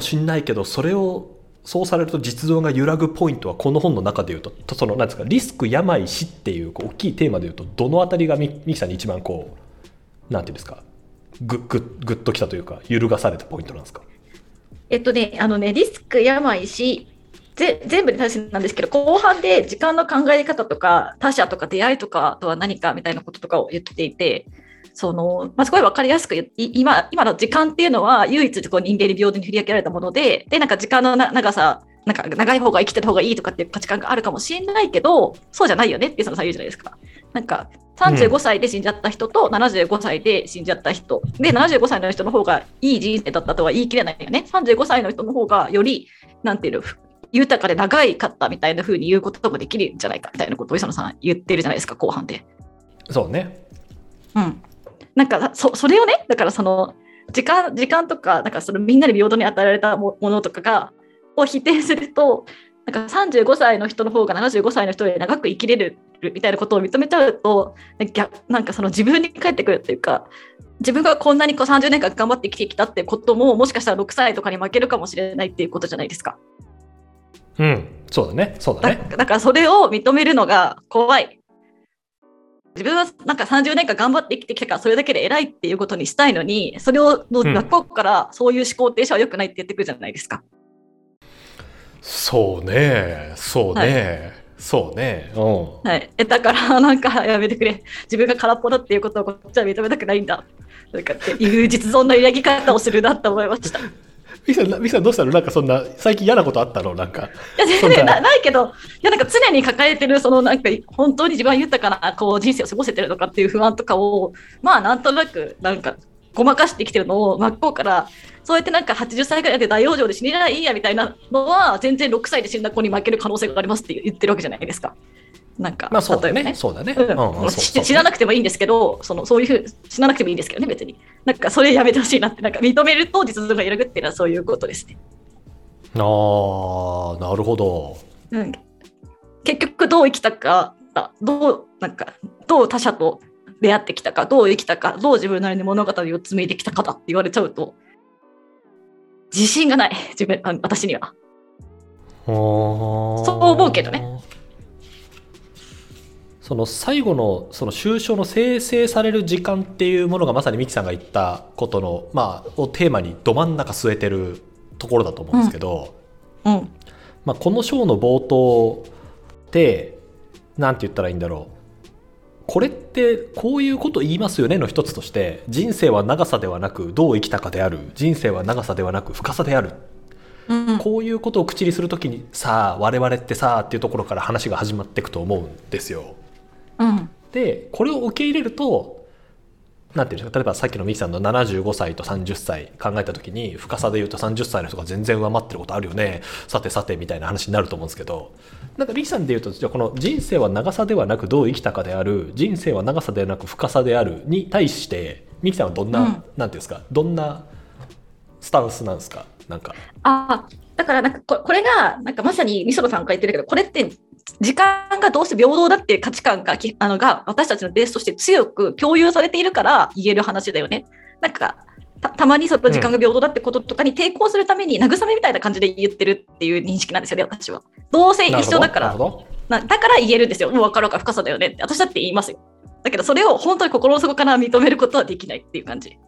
もしんないけどそれをそうされると実像が揺らぐポイントはこの本の中でいうとそのなんですかリスク病死っていうこう大きいテーマでいうとどのあたりがミミキさんに一番こうなんていうんですかぐぐぐっときたというか揺るがされたポイントなんですか？えっとね、あのね、リスク、病死、ぜ全部に対してなんですけど、後半で時間の考え方とか、他者とか出会いとかとは何かみたいなこととかを言っていて、その、まあ、すごい分かりやすく言今、今の時間っていうのは唯一こう人間に平等に振り分けられたもので、で、なんか時間のな長さ、なんか長い方が生きてた方がいいとかっていう価値観があるかもしれないけど、そうじゃないよねってそのさ言うじゃないですか。なんか35歳で死んじゃった人と75歳で死んじゃった人、うん、で75歳の人の方がいい人生だったとは言い切れないよね35歳の人の方がよりなんていうの豊かで長いかったみたいな風に言うこともできるんじゃないかみたいなことを磯野さん言ってるじゃないですか後半で。そうね。うん。なんかそそれをねだからその時間時間とかなんかそのみんなに平等に与えられたものとかがを否定するとなんか35歳の人の方が75歳の人より長く生きれるみたいなことを認めちゃうとなんかその自分に返ってくるっていうか自分がこんなにこう30年間頑張って生きてきたってことももしかしたら6歳とかに負けるかもしれないっていうことじゃないですか。うん、そうだね、そうだね。だからそれを認めるのが怖い。自分はなんか30年間頑張って生きてきたからそれだけで偉いっていうことにしたいのにそれを学校からそういう思考停止は良くないって言ってくるじゃないですか。そうね、そうね。はいそうね。うん。はい。え、だから、なんか、やめてくれ。自分が空っぽだっていうことをこっちは認めたくないんだ。なんかっていう実存の揺らぎ方をするなと思いました。ミキさん、ミキさんどうしたの？なんかそんな、最近嫌なことあったの？なんか。いや、全然なないけど、いや、なんか常に抱えてる、そのなんか、本当に自分は豊かな、こう、人生を過ごせてるのかっていう不安とかを、まあ、なんとなく、なんか、ごまかしてきてるのを真っ向からそうやってなんか80歳ぐらいで大往生で死ねないいやみたいなのは全然6歳で死んだ子に負ける可能性がありますって言ってるわけじゃないですか。なんか、まあ、そうだね。そうだね。死ななくてもいいんですけど、そのそういうふう死ななくてもいいんですけどね、別に。なんかそれやめてほしいなって、なんか認めると実像が揺らぐっていうのはそういうことですね。ああ、なるほど。うん、結局どう生きたか、どうなんかどう他者と出会ってきたかどう生きたかどう自分なりに物語を紡いできたかだって言われちゃうと自信がない自分私には。そう思うけどね。その最後のその抽象の生成される時間っていうものがまさにミキさんが言ったことの、まあ、をテーマにど真ん中据えてるところだと思うんですけど、うん、うん、まあ、この章の冒頭って何て言ったらいいんだろう。これってこういうこと言いますよねの一つとして人生は長さではなくどう生きたかである。人生は長さではなく深さである、うん、こういうことを口にするときにさあ我々ってさあっていうところから話が始まっていくと思うんですよ。うん、でこれを受け入れるとなんていうんですか例えばさっきのミキさんの75歳と30歳考えた時に深さで言うと30歳の人が全然上回ってることあるよね。さてさてみたいな話になると思うんですけど。なんかミキさんで言うとじゃこの人生は長さではなくどう生きたかである人生は長さではなく深さであるに対してミキさんはどんな、うん、なんていうんですかどんなスタンスなんですか？なんか。あだからなんかこれがなんかまさにみそろさんが言ってるけどこれって時間がどうして平等だっていう価値観があのが私たちのベースとして強く共有されているから言える話だよね。なんかたまにその時間が平等だってこととかに抵抗するために慰めみたいな感じで言ってるっていう認識なんですよね、私は。どうせ一緒だから、なだから言えるんですよ。もう分かるか深さだよねって。私だって言いますよ。だけどそれを本当に心の底から認めることはできないっていう感じ。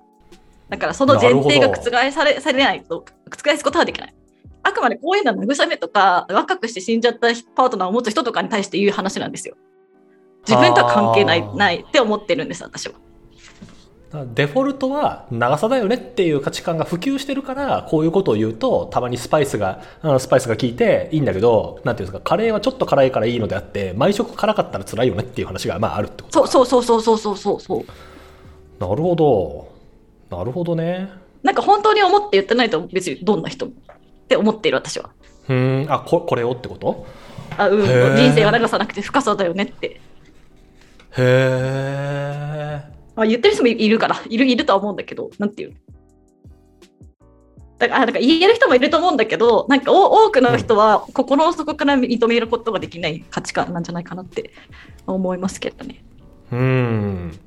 だからその前提が覆されされないと、覆すことはできない。あくまでこういうのは慰めとか若くして死んじゃったパートナーを持つ人とかに対して言う話なんですよ。自分とは関係ないないって思ってるんです私は。デフォルトは長さだよねっていう価値観が普及してるからこういうことを言うとたまにスパイスがスパイスが効いていいんだけどなんていうんですかカレーはちょっと辛いからいいのであって毎食辛かったら辛いよねっていう話がまああるってこと。そうそうそうそうそうそうそう。なるほど。なるほどね。なんか本当に思って言ってないと別にどんな人もって思っている私は。うん。あここれをってこと？あうん。人生は長さなくて深さだよねって。へえ。あ言ってる人もいるから。いるいるとは思うんだけど。なんていうだからだから言える人もいると思うんだけどなんか多くの人は心の底から認めることができない価値観なんじゃないかなって思いますけどね。うん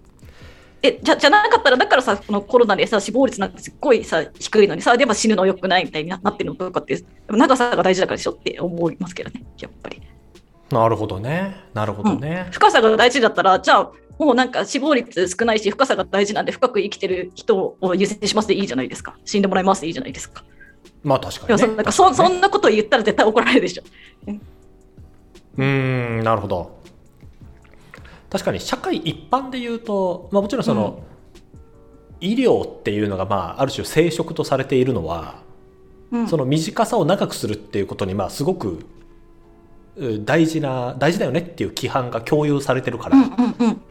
えじゃじゃなかったらだからさこのコロナでさ死亡率なんてすっごいさ低いのにさでも死ぬのよくないみたいになってるのとかって長さが大事だからでしょって思いますけどねやっぱり。なるほどねなるほどね、うん、深さが大事だったらじゃあもうなんか死亡率少ないし深さが大事なんで深く生きてる人を優先しますでいいじゃないですか死んでもらいますでいいじゃないですか。まあ確かに、ね、なんかそそんなこと言ったら絶対怒られるでしょ。うんなるほど。確かに社会一般で言うと、まあ、もちろんその、うん、医療っていうのが、まあ、ある種生殖とされているのは、うん、その短さを長くするっていうことに、まあ、すごく大事な大事だよねっていう規範が共有されてるから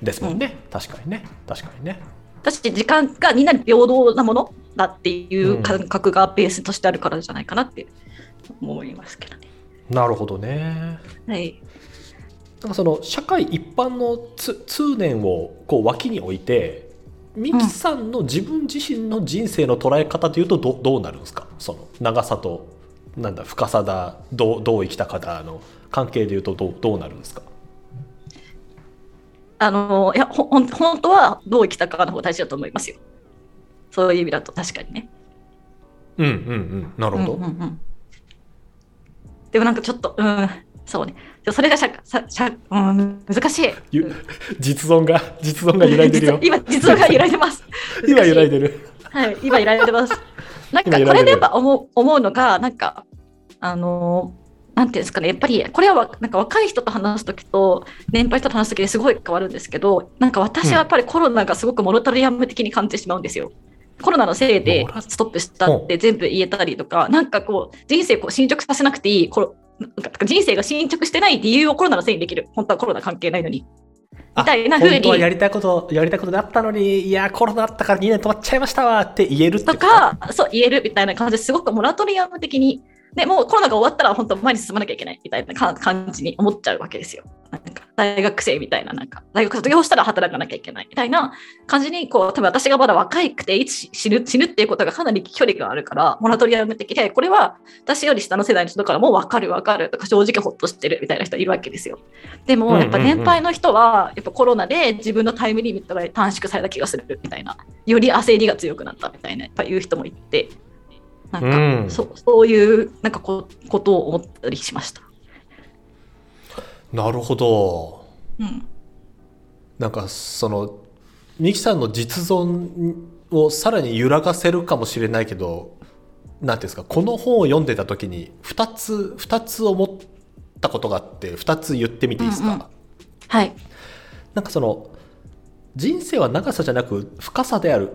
ですもんね、確かにね確かにね。私時間がみんなに平等なものだっていう感覚がベースとしてあるからじゃないかなって思いますけどね。なるほどね。はい。なんかその社会一般の通念をこう脇に置いてミキさんの自分自身の人生の捉え方というとどどうなるんですか？その長さとなんだ深さだどうどう生きたかだの関係でいうとどうどうなるんですか？あのいやほ本当はどう生きたかの方が大事だと思いますよ。そういう意味だと確かにね。うんうんうんなるほど。うんうんうん、でもなんかちょっとうんそうね。それがしゃしゃ、うん、難しい。実存が実存が揺らいでるよ。今実存が揺らいでます。今揺らいでる。はい、今揺らいでます。なんかこれでやっぱ思う思うのがなんかあのなんていうんですかね、やっぱりこれはなんか若い人と話すときと年配人と話すときですごい変わるんですけど、なんか私はやっぱりコロナがすごくモノタリアム的に感じてしまうんですよ。コロナのせいでストップしたって全部言えたりとか、なんかこう人生こう進捗させなくていい、人生が進捗してない理由をコロナのせいにできる。本当はコロナ関係ないのに。みたいなふうに。本当はやりたいこと、やりたいことだったのに、いや、コロナあったから2年止まっちゃいましたわって言えるとか、そう、言えるみたいな感じですごくモラトリアム的にでもうコロナが終わったら本当前に進まなきゃいけないみたいな感じに思っちゃうわけですよ。なんか大学生みたいな、なんか大学卒業したら働かなきゃいけないみたいな感じに、こう、多分私がまだ若いくていつ死ぬ死ぬっていうことがかなり距離があるから、モラトリアム的で、これは私より下の世代の人からも分かる分かるとか正直ほっとしてるみたいな人いるわけですよ。でもやっぱ年配の人は、やっぱコロナで自分のタイムリミットが短縮された気がするみたいな、より焦りが強くなったみたいな、やっぱ言う人もいて、なんか、うん、そそういうなんかこことを思ったりしました。なるほど。うん、なんかそのミキさんの実存をさらに揺らがせるかもしれないけどなんていうんですかこの本を読んでた時に2つ2つ思ったことがあって2つ言ってみていいですか、うんうん、はい。なんかその人生は長さじゃなく深さである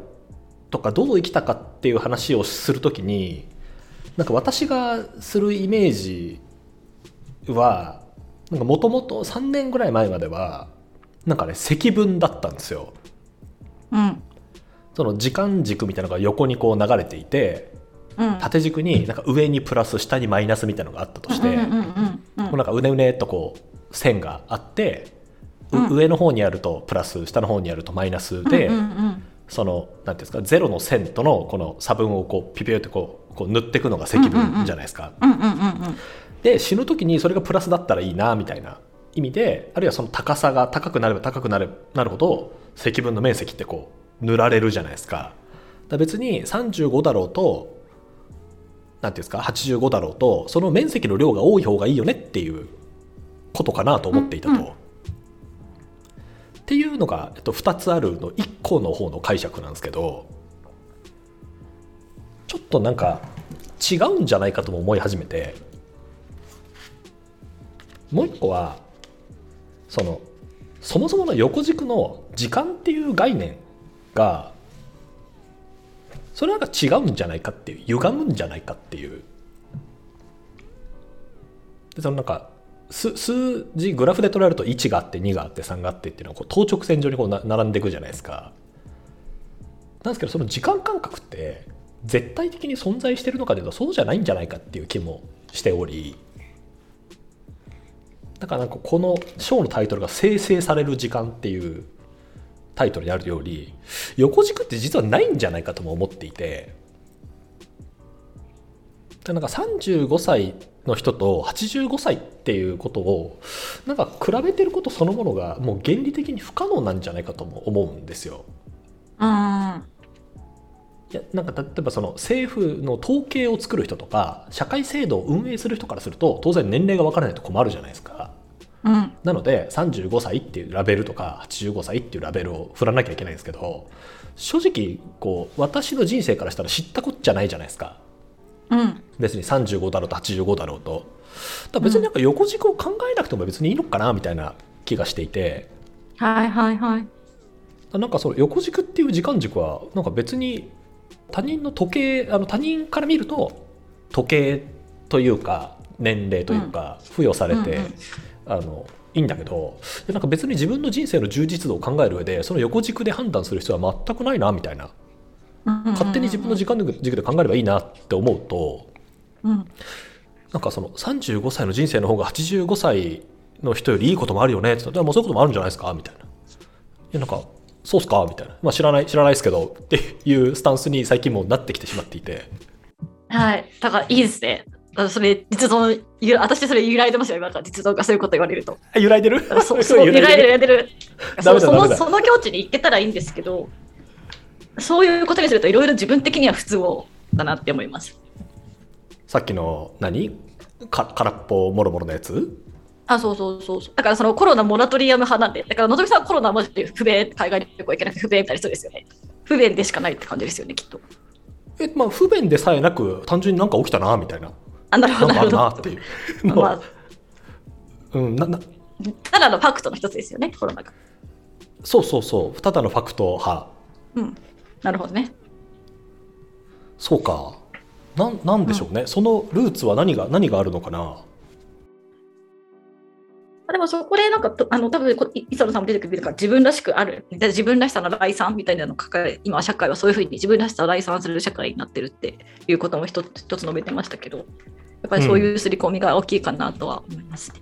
とかどう生きたかっていう話をするときになんか私がするイメージはもともと3年ぐらい前まではなんかね積分だったんですよ。うん、その時間軸みたいなのが横にこう流れていて、うん、縦軸になんか上にプラス下にマイナスみたいなのがあったとしてなんかうねうねっとこう線があって、うん、上の方にあるとプラス下の方にあるとマイナスで、うんうんうん。その何ていうんですかゼロの線とのこの差分をこうピピュってこうこう塗っていくのが積分じゃないですか。で死ぬ時にそれがプラスだったらいいなみたいな意味であるいはその高さが高くなれば高くなるなるほど積分の面積ってこう塗られるじゃないですか。だ別に35だろうと何ていうんですか85だろうとその面積の量が多い方がいいよねっていうことかなと思っていたと。うんうんっていうのが、えっと、2つあるの1個の方の解釈なんですけどちょっとなんか違うんじゃないかとも思い始めてもう1個はそのそもそもの横軸の時間っていう概念がそれなんか違うんじゃないかっていう歪むんじゃないかっていうでそのなんか数字グラフで捉えると1があって2があって3があってっていうのはこう等直線上にこう並んでいくじゃないですか。なんですけどその時間感覚って絶対的に存在してるのかというとそうじゃないんじゃないかっていう気もしておりだからなんかこの章のタイトルが「生成される時間」っていうタイトルにあるように横軸って実はないんじゃないかとも思っていてなんか35歳の人と85歳っていうことをなんか比べてることそのものがもう原理的に不可能なんじゃないかとも思うんですよ。うんいやなんか例えばその政府の統計を作る人とか社会制度を運営する人からすると当然年齢が分からないと困るじゃないですか。うん。なので35歳っていうラベルとか85歳っていうラベルを振らなきゃいけないんですけど正直こう私の人生からしたら知ったこっちゃないじゃないですか。うん。別に35だろうと85だろうと。だ別になんか横軸を考えなくても別にいいのかなみたいな気がしていて。はいはいはい。なんかその横軸っていう時間軸はなんか別に他人の時計あの他人から見ると時計というか年齢というか付与されて、うんうん。あのいいんだけどでなんか別に自分の人生の充実度を考える上でその横軸で判断する必要は全くないなみたいな。勝手に自分の時間軸で考えればいいなって思うとうん。なんかその35歳の人生の方が85歳の人よりいいこともあるよねって言ったらもうそういうこともあるんじゃないですかみたいな。いやなんかそうっすか？みたいな、まあ、知らない知らないですけどっていうスタンスに最近もうなってきてしまっていて。はい。だからいいですね。あそれ実存ゆ私それ揺らいでますよ今から。実存がそういうこと言われると。あ揺らいでる？そ そう揺らいでる？揺らいでる そそのその境地に行けたらいいんですけどそういうことにするといろいろ自分的には不都合だなって思います。さっきの何？か空っぽもろもろのやつ？あそうそうそうそう。だからそのコロナモラトリアム派なんでだからのぞみさんはコロナはマジで不便海外旅行行けなくて不便みたいな人ですよね。不便でしかないって感じですよねきっと。えまあ不便でさえなく単純になんか起きたなみたいな。あなるほどなるほど。っていうの。まあうん、なな。ただのファクトの一つですよねコロナが。そうそうそう。ただのファクト派。うん。なるほどね。そうか。なんなんでしょうね、そのルーツは何が何があるのかな。あでもそこでなんかとあの多分磯野さんも出てくるから自分らしくあるで自分らしさの来産みたいなのを抱え今社会はそういうふうに自分らしさを来産する社会になってるっていうことも一つ一つ述べてましたけどやっぱりそういう刷り込みが大きいかなとは思いますね。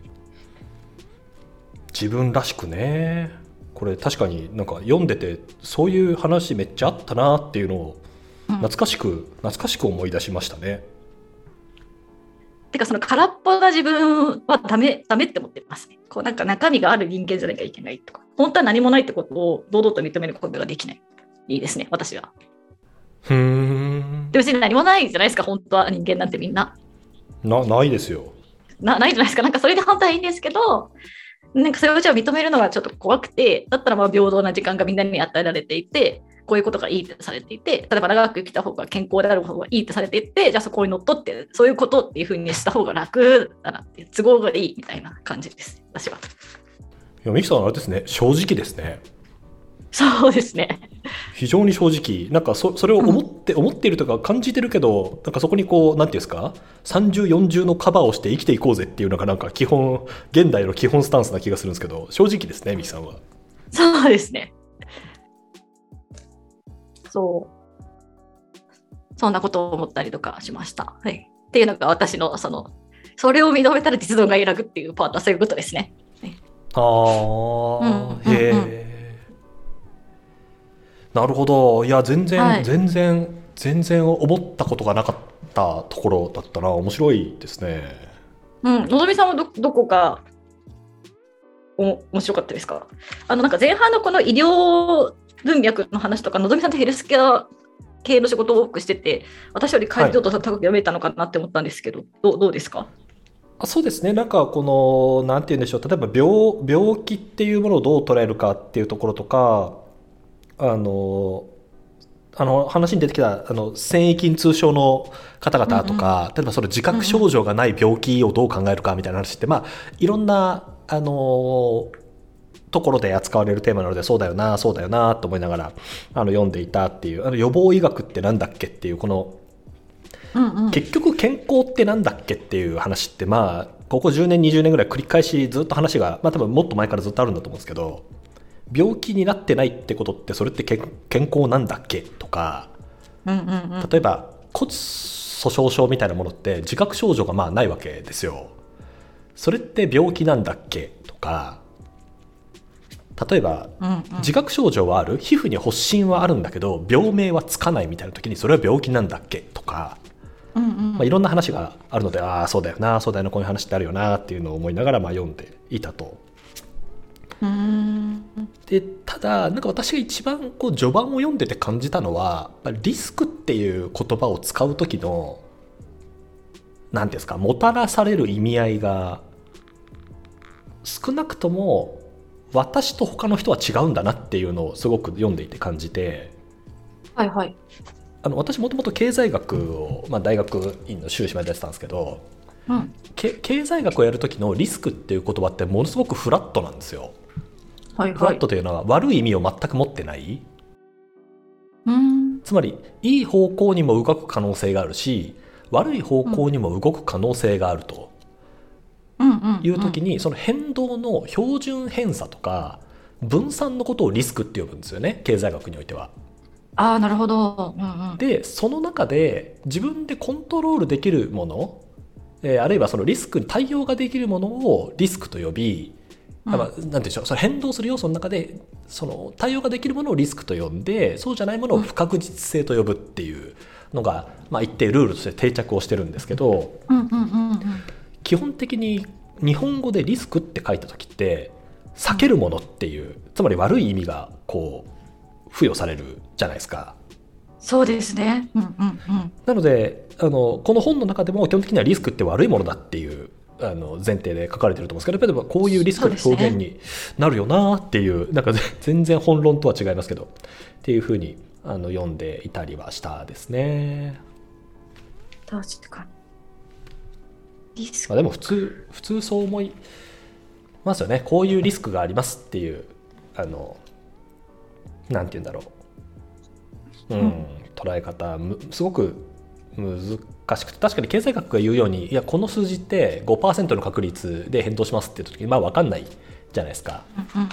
自分らしくね。これ確かになんか読んでてそういう話めっちゃあったなっていうのをうん。懐かしく、懐かしく思い出しましたねてかその空っぽな自分はダメダメって思ってますね。こうなんか中身がある人間じゃなきゃいけないとか本当は何もないってことを堂々と認めることができない。いいですね私は。ふーんで別に何もないじゃないですか本当は人間なんてみんな。なないですよなないじゃないですか。なんかそれで本当はいいんですけど、なんかそれをじゃあ認めるのがちょっと怖くて、だったらまあ平等な時間がみんなに与えられていて、こういうことがいいってされていて、例えば長く生きた方が健康である方がいいってされていて、じゃあそこにのっとって、そういうことっていうふうにした方が楽だなっていう、都合がいいみたいな感じです、私は。いやミキさんあれですね正直ですねそうですね。非常に正直なんかそそれを思って、思っているとか感じてるけどなんかそこにこうなんていうんですか？3040のカバーをして生きていこうぜっていうのがなんか基本現代の基本スタンスな気がするんですけど正直ですねミキさんはそうですね。そう。そんなことを思ったりとかしました。はい。っていうのが私の、その、それを認めたら実動が揺らぐっていうパートはそういうことですね。あー、うんへうんえ、なるほどいや全然、はい全然全然思ったことがなかったところだったな面白いですねうん。のぞみさんはどどこかお面白かったですか？あの、なんか前半のこの医療文脈の話とか、のぞみさんってヘルスケア系の仕事を多くしてて、私より解像度高く読めたのかなって思ったんですけど、どうどうですか？あそうですね。なんかこのなんて言うんでしょう。例えば病病気っていうものをどう捉えるかっていうところとかあのあの話に出てきたあの繊維筋痛症の方々とか、例えばその自覚症状がない病気をどう考えるかみたいな話って、まあいろんなあのところで扱われるテーマなのでそうだよなそうだよなと思いながらあの読んでいたっていうあの予防医学ってなんだっけっていうこのうんうん。結局健康ってなんだっけっていう話ってまあここ10年20年ぐらい繰り返しずっと話がまあ多分もっと前からずっとあるんだと思うんですけど病気になってないってことってそれって健健康なんだっけとかうんうんうん。例えば骨粗鬆症みたいなものって自覚症状がまあないわけですよそれって病気なんだっけとか例えばうんうん。自覚症状はある？皮膚に発疹はあるんだけど病名はつかないみたいな時にそれは病気なんだっけ？とか。うんうん。まあ、いろんな話があるのでああそうだよなそうだよなこういう話ってあるよなっていうのを思いながらまあ読んでいたと。うん。でただなんか私が一番こう序盤を読んでて感じたのはリスクっていう言葉を使う時の何ていうんですかもたらされる意味合いが少なくとも私と他の人は違うんだなっていうのをすごく読んでいて感じてはいはい。あの私もともと経済学を、まあ、大学院の修士までやってたんですけどうん。け経済学をやる時のリスクっていう言葉ってものすごくフラットなんですよ。はいはいフラット。というのは悪い意味を全く持ってないうん。つまりいい方向にも動く可能性があるし悪い方向にも動く可能性があると。いう時にその変動の標準偏差とか分散のことをリスクって呼ぶんですよね経済学においては。ああ、なるほど。うんうん。でその中で自分でコントロールできるもの、えーあるいはそのリスクに対応ができるものをリスクと呼び、うんあまあなんて言うんでしょうその変動する要素の中でその対応ができるものをリスクと呼んでそうじゃないものを不確実性と呼ぶっていうのが、まあ、一定ルールとして定着をしてるんですけどうんうんうんうん。基本的に日本語でリスクって書いた時って避けるものっていうつまり悪い意味がこう付与されるじゃないですか。そうですね。うんうんうん。なのであのこの本の中でも基本的にはリスクって悪いものだっていうあの前提で書かれてると思うんですけどやっぱりこういうリスクの表現になるよなっていうなんかぜ全然本論とは違いますけどっていうふうにあの読んでいたりはしたですね。確かに。まあ、でも普通普通そう思いますよね。こういうリスクがありますっていうあのなんて言うんだろう、うんうん捉え方。むすごく難しくて。確かに経済学が言うようにいやこの数字って5%の確率で変動しますって言った時にまあ分かんないじゃないですか。うんうん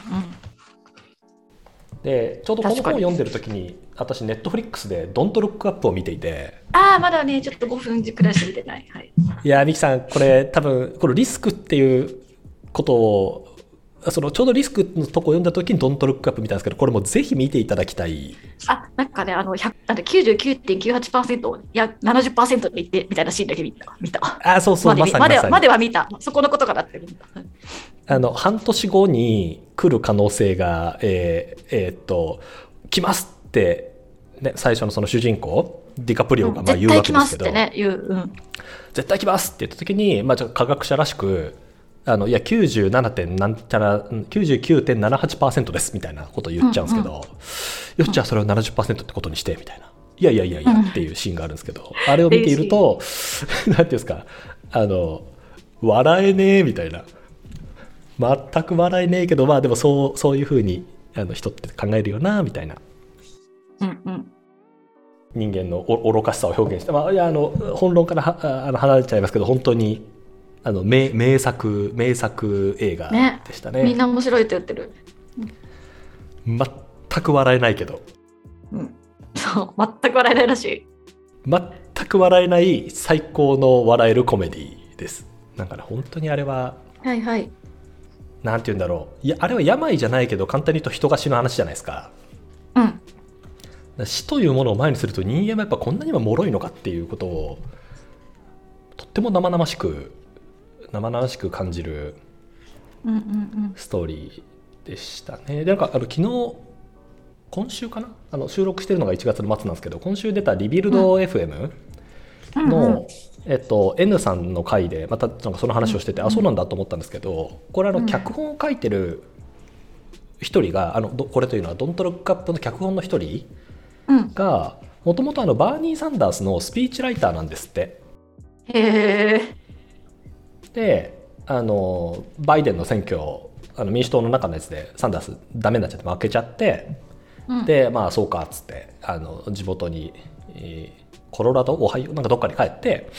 でちょうどこの本を読んでる時に私ネットフリックスで「ドントルックアップを見ていてああ、まだね、ちょっと5分くらいしか見てない。はい。いやー、ミキさん、これ多分、このリスクっていうことを、そのちょうどリスクのとこを読んだ時にドントルックアップ見たんですけど、これもぜひ見ていただきたい。あ、なんかね、あの、100なんで99.98%、いや、70%って言って、みたいなシーンだけ見た。見た。あ、そうそう、ままでまではさにまさに。までは見た。そこのことかなって。あの、半年後に来る可能性が、えーえーっと、来ますって、ね、最初のその主人公、ディカプリオがまあ言うわ絶対来けですけど、ますってね、言う。うん。絶対来ますって言った時に、まあ、科学者らしく、あのいや 97. 点なんちゃらうん99.78%ですみたいなことを言っちゃうんですけど、よっじゃあそれを70%ってことにしてみたいな。いやいやいやいやうんっていうシーンがあるんですけど、あれを見ていると、なんていうんですか、あの、笑えねえみたいな。全く笑えねえけど、まあでもそうそういうふうにあの人って考えるよな、みたいな。うんうん。人間のお愚かしさを表現して、まあ、いやあの本論からはああの離れちゃいますけど本当にあの名名作名作映画ねでしたねみんな面白いって言ってる。全く笑えないけどうん。そう、全く笑えないらしい。全く笑えない最高の笑えるコメディですなんかね本当にあれははいはい。なんて言うんだろういやあれは病じゃないけど簡単に言うと人が死ぬ話じゃないですかうん。死というものを前にすると人間はやっぱこんなにも脆いのかっていうことをとっても生々しく生々しく感じるストーリーでしたね。でなんかあの昨日今週かな？あの収録してるのが1月の末なんですけど今週出たリビルド FM うん。の、えっと、N さんの回でまたなんかその話をしてて、あそうなんだと思ったんですけどこれあのうん脚本を書いてる一人があのどこれというのは「ドントロックアップ」の脚本の一人うん。がもともとバーニー・サンダースのスピーチライターなんですって。へえ。であのバイデンの選挙あの民主党の中のやつでサンダースダメになっちゃって負けちゃってうん、でまあそうかっつってあの地元に、えーコロラドオハイオなんかどっかに帰って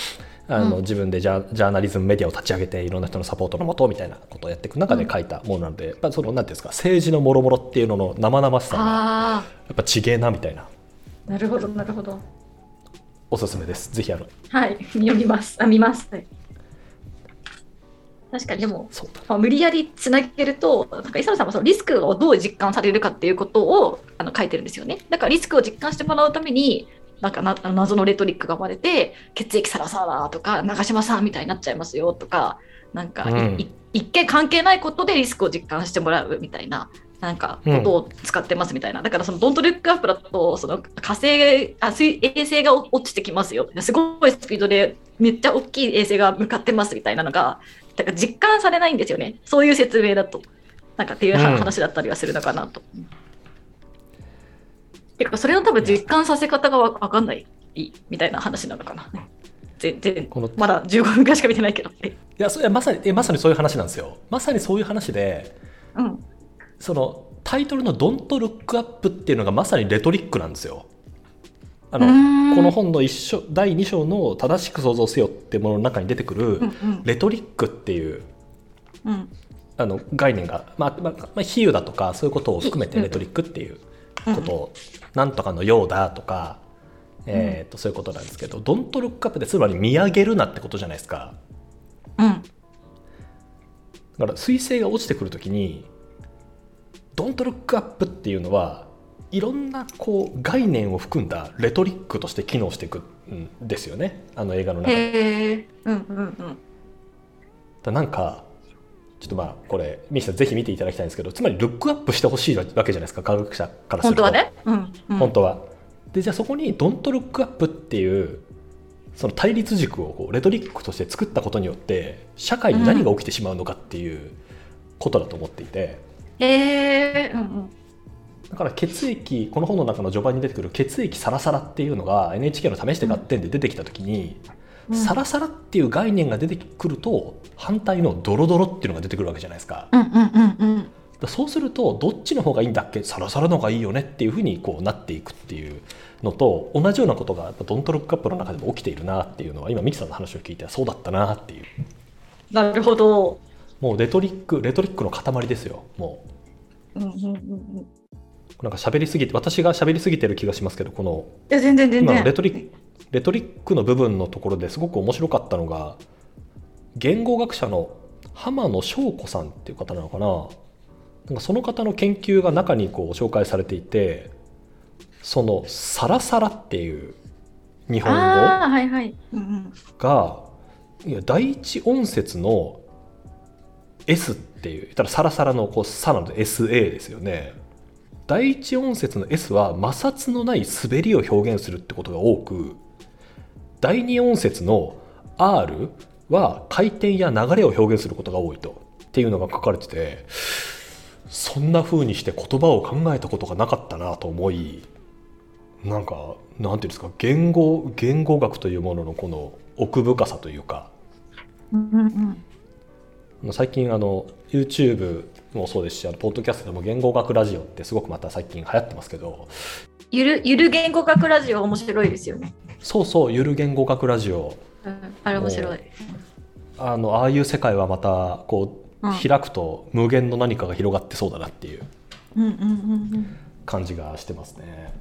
あの、うん。自分でジャジャーナリズムメディアを立ち上げていろんな人のサポートのもとみたいなことをやっていく中で書いたものなので、やっぱそのなんていうんですか政治のもろもろっていうのの生々しさがやあっぱちげえなみたいな。あ、なるほど、なるほど。おすすめです。ぜひあのはい、読みます。あ、見ます。はい、確かに、でも、まあ無理やりつなげると、なんか磯野さんもそのリスクをどう実感されるかっていうことをあの書いてるんですよね。だからリスクを実感してもらうために、なんかな謎のレトリックが生まれて、血液サラサラとか、長嶋さんみたいになっちゃいますよとか、なんか、うんい一見関係ないことでリスクを実感してもらうみたいな。なんかことを使ってますみたいな、だからそのドントルックアップだとその火星あ水衛星が落ちてきますよすごいスピードでめっちゃ大きい衛星が向かってますみたいなのがだから実感されないんですよね。そういう説明だと。なんかっていううん話だったりはするのかなと。てかそれの多分実感させ方がわわかんないみたいな話なのかな。全然このまだ15分ぐらいしか見てないけど。え。いやそれまさにえまさにそういう話なんですよ。まさにそういう話でうん。そのタイトルの「Don't Look Up」っていうのがまさにレトリックなんですよあのこの本の一章第2章の「正しく想像せよ」ってものの中に出てくる、レトリックっていううん。あの概念が、まあまあまあ、比喩だとかそういうことを含めてうん。レトリックっていうことを、なんとかのようだとか、えー、とそういうことなんですけど「ドントルックアップ」ってつまり見上げるなってことじゃないですか。うん。だから彗星が落ちてくるときに「ドントルックアップ」っていうのはいろんなこう概念を含んだレトリックとして機能していくんですよね。あの映画の中で。うんうんうん。だなんかちょっとまあこれミキさんぜひ見ていただきたいんですけどつまりルックアップしてほしいわけじゃないですか科学者からすると。本当はね。うんうん。本当は。でじゃあそこに「ドントルックアップ」っていうその対立軸をこうレトリックとして作ったことによって社会に何が起きてしまうのかっていうことだと思っていて、へえうんうんだから血液この本の中の序盤に出てくる血液サラサラっていうのが NHK の試して合点で出てきた時に、うんサラサラっていう概念が出てくると反対のドロドロっていうのが出てくるわけじゃないですか。うんうんうんうんだからそうするとどっちの方がいいんだっけ？サラサラの方がいいよねっていうふうにこうなっていくっていうのと同じようなことがドントロックアップの中でも起きているなっていうのは今ミキさんの話を聞いてそうだったなっていうなるほど。もうレトリックレトリックの塊ですよもうんうんうんうん。うなんか喋りすぎて私が喋りすぎてる気がしますけどこのいや全然全然。今のレトリックレトリックの部分のところですごく面白かったのが言語学者の浜野翔子さんっていう方なのかななんかその方の研究が中にこう紹介されていてその「サラサラ」っていう日本語ああはいはい。うんうんがいや第一音節の S っていう言ったらサラサラのこう「サ」なので SA ですよね第一音節の S は摩擦のない滑りを表現するってことが多く第二音節の R は回転や流れを表現することが多いとっていうのが書かれててそんな風にして言葉を考えたことがなかったなと思いなんかなんていうんですか言語言語学というもののこの奥深さというかうんうんうん。最近あの YouTube もそうですしあのポッドキャストでも言語学ラジオってすごくまた最近流行ってますけどゆるゆる言語学ラジオ面白いですよね。そうそうゆる言語学ラジオうん、あれ面白い。あのああいう世界はまたこう、うん開くと無限の何かが広がってそうだなっていううんうんうんうん。感じがしてますね。